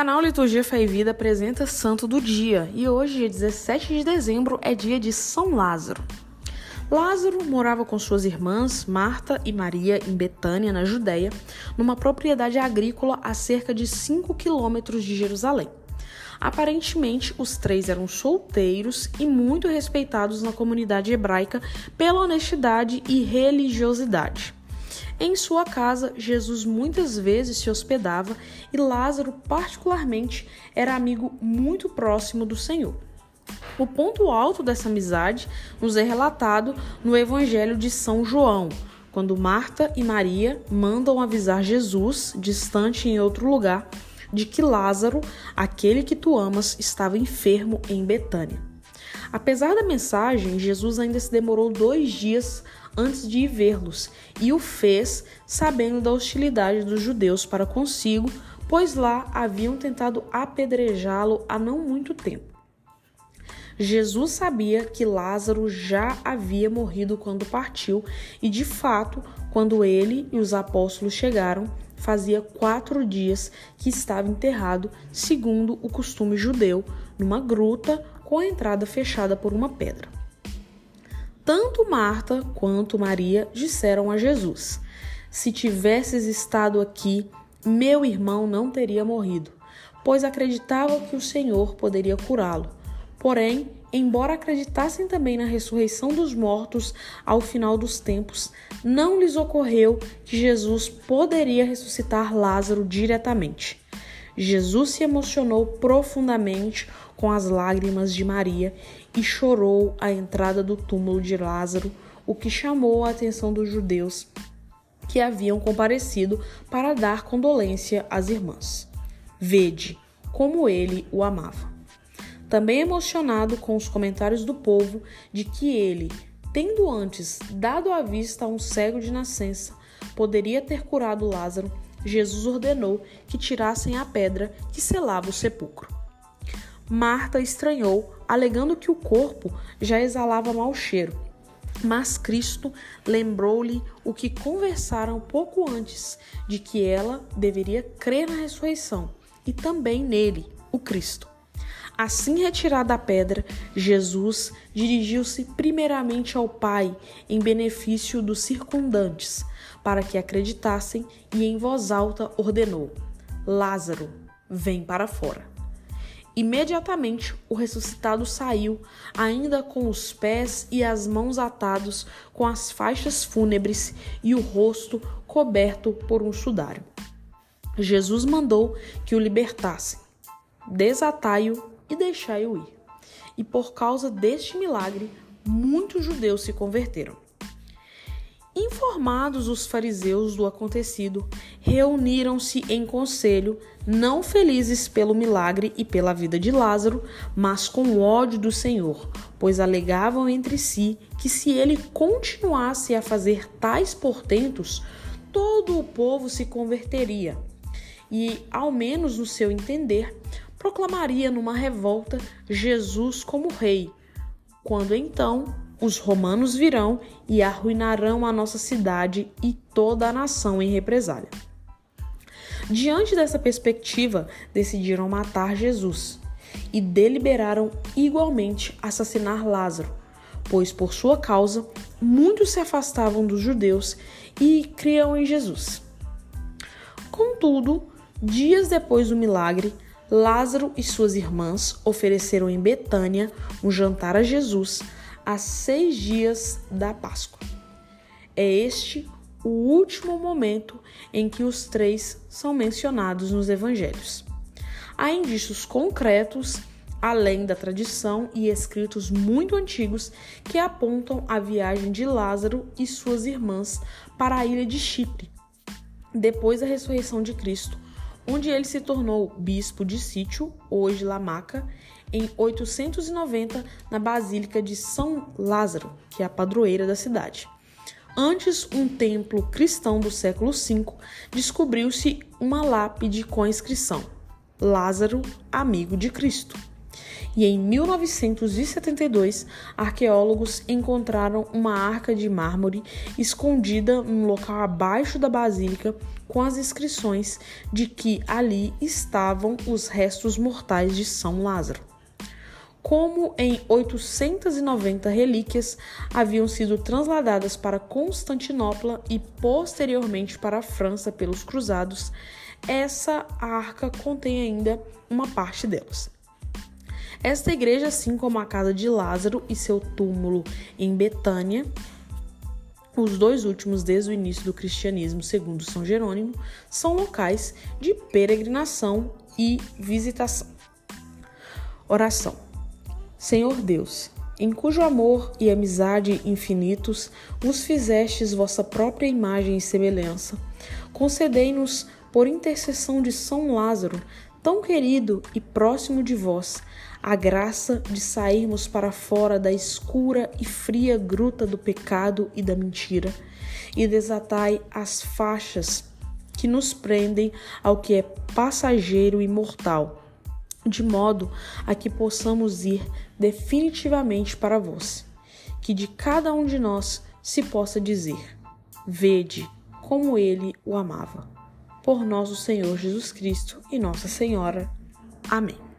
canal Liturgia Fé e Vida apresenta Santo do Dia e hoje, dia 17 de dezembro, é dia de São Lázaro. Lázaro morava com suas irmãs Marta e Maria em Betânia, na Judéia, numa propriedade agrícola a cerca de 5 quilômetros de Jerusalém. Aparentemente, os três eram solteiros e muito respeitados na comunidade hebraica pela honestidade e religiosidade. Em sua casa, Jesus muitas vezes se hospedava e Lázaro, particularmente, era amigo muito próximo do Senhor. O ponto alto dessa amizade nos é relatado no Evangelho de São João, quando Marta e Maria mandam avisar Jesus, distante em outro lugar, de que Lázaro, aquele que tu amas, estava enfermo em Betânia. Apesar da mensagem, Jesus ainda se demorou dois dias antes de ir vê-los, e o fez sabendo da hostilidade dos judeus para consigo, pois lá haviam tentado apedrejá-lo há não muito tempo. Jesus sabia que Lázaro já havia morrido quando partiu, e de fato, quando ele e os apóstolos chegaram, fazia quatro dias que estava enterrado, segundo o costume judeu, numa gruta com a entrada fechada por uma pedra. Tanto Marta quanto Maria disseram a Jesus: Se tivesses estado aqui, meu irmão não teria morrido, pois acreditavam que o Senhor poderia curá-lo. Porém, embora acreditassem também na ressurreição dos mortos ao final dos tempos, não lhes ocorreu que Jesus poderia ressuscitar Lázaro diretamente. Jesus se emocionou profundamente com as lágrimas de Maria e chorou à entrada do túmulo de Lázaro, o que chamou a atenção dos judeus que haviam comparecido para dar condolência às irmãs. Vede como ele o amava. Também emocionado com os comentários do povo de que ele, tendo antes dado à vista a um cego de nascença, poderia ter curado Lázaro, Jesus ordenou que tirassem a pedra que selava o sepulcro. Marta estranhou, alegando que o corpo já exalava mau cheiro. Mas Cristo lembrou-lhe o que conversaram pouco antes, de que ela deveria crer na ressurreição e também nele, o Cristo. Assim retirada a pedra, Jesus dirigiu-se primeiramente ao Pai em benefício dos circundantes, para que acreditassem, e em voz alta ordenou: Lázaro, vem para fora. Imediatamente o ressuscitado saiu, ainda com os pés e as mãos atados com as faixas fúnebres e o rosto coberto por um sudário. Jesus mandou que o libertassem. Desatai-o e deixai-o ir. E por causa deste milagre, muitos judeus se converteram. Informados os fariseus do acontecido, reuniram-se em conselho, não felizes pelo milagre e pela vida de Lázaro, mas com ódio do Senhor, pois alegavam entre si que se ele continuasse a fazer tais portentos, todo o povo se converteria. E, ao menos no seu entender, proclamaria numa revolta Jesus como rei, quando então os romanos virão e arruinarão a nossa cidade e toda a nação em represália. Diante dessa perspectiva, decidiram matar Jesus e deliberaram igualmente assassinar Lázaro, pois por sua causa muitos se afastavam dos judeus e criam em Jesus. Contudo, dias depois do milagre, Lázaro e suas irmãs ofereceram em Betânia um jantar a Jesus a seis dias da Páscoa. É este o último momento em que os três são mencionados nos evangelhos. Há indícios concretos, além da tradição e escritos muito antigos, que apontam a viagem de Lázaro e suas irmãs para a ilha de Chipre, depois da ressurreição de Cristo, onde ele se tornou bispo de Sítio, hoje Lamaca, em 890 na Basílica de São Lázaro, que é a padroeira da cidade. Antes um templo cristão do século V, descobriu-se uma lápide com a inscrição: Lázaro, amigo de Cristo. E em 1972, arqueólogos encontraram uma arca de mármore escondida num local abaixo da basílica com as inscrições de que ali estavam os restos mortais de São Lázaro. Como em 890 relíquias haviam sido transladadas para Constantinopla e posteriormente para a França pelos cruzados, essa arca contém ainda uma parte delas. Esta igreja, assim como a casa de Lázaro e seu túmulo em Betânia, os dois últimos desde o início do cristianismo, segundo São Jerônimo, são locais de peregrinação e visitação. Oração. Senhor Deus, em cujo amor e amizade infinitos vos fizestes vossa própria imagem e semelhança, concedei-nos, por intercessão de São Lázaro, tão querido e próximo de vós, a graça de sairmos para fora da escura e fria gruta do pecado e da mentira, e desatai as faixas que nos prendem ao que é passageiro e mortal, de modo a que possamos ir definitivamente para vós, que de cada um de nós se possa dizer: Vede como ele o amava. Por nosso Senhor Jesus Cristo e Nossa Senhora. Amém.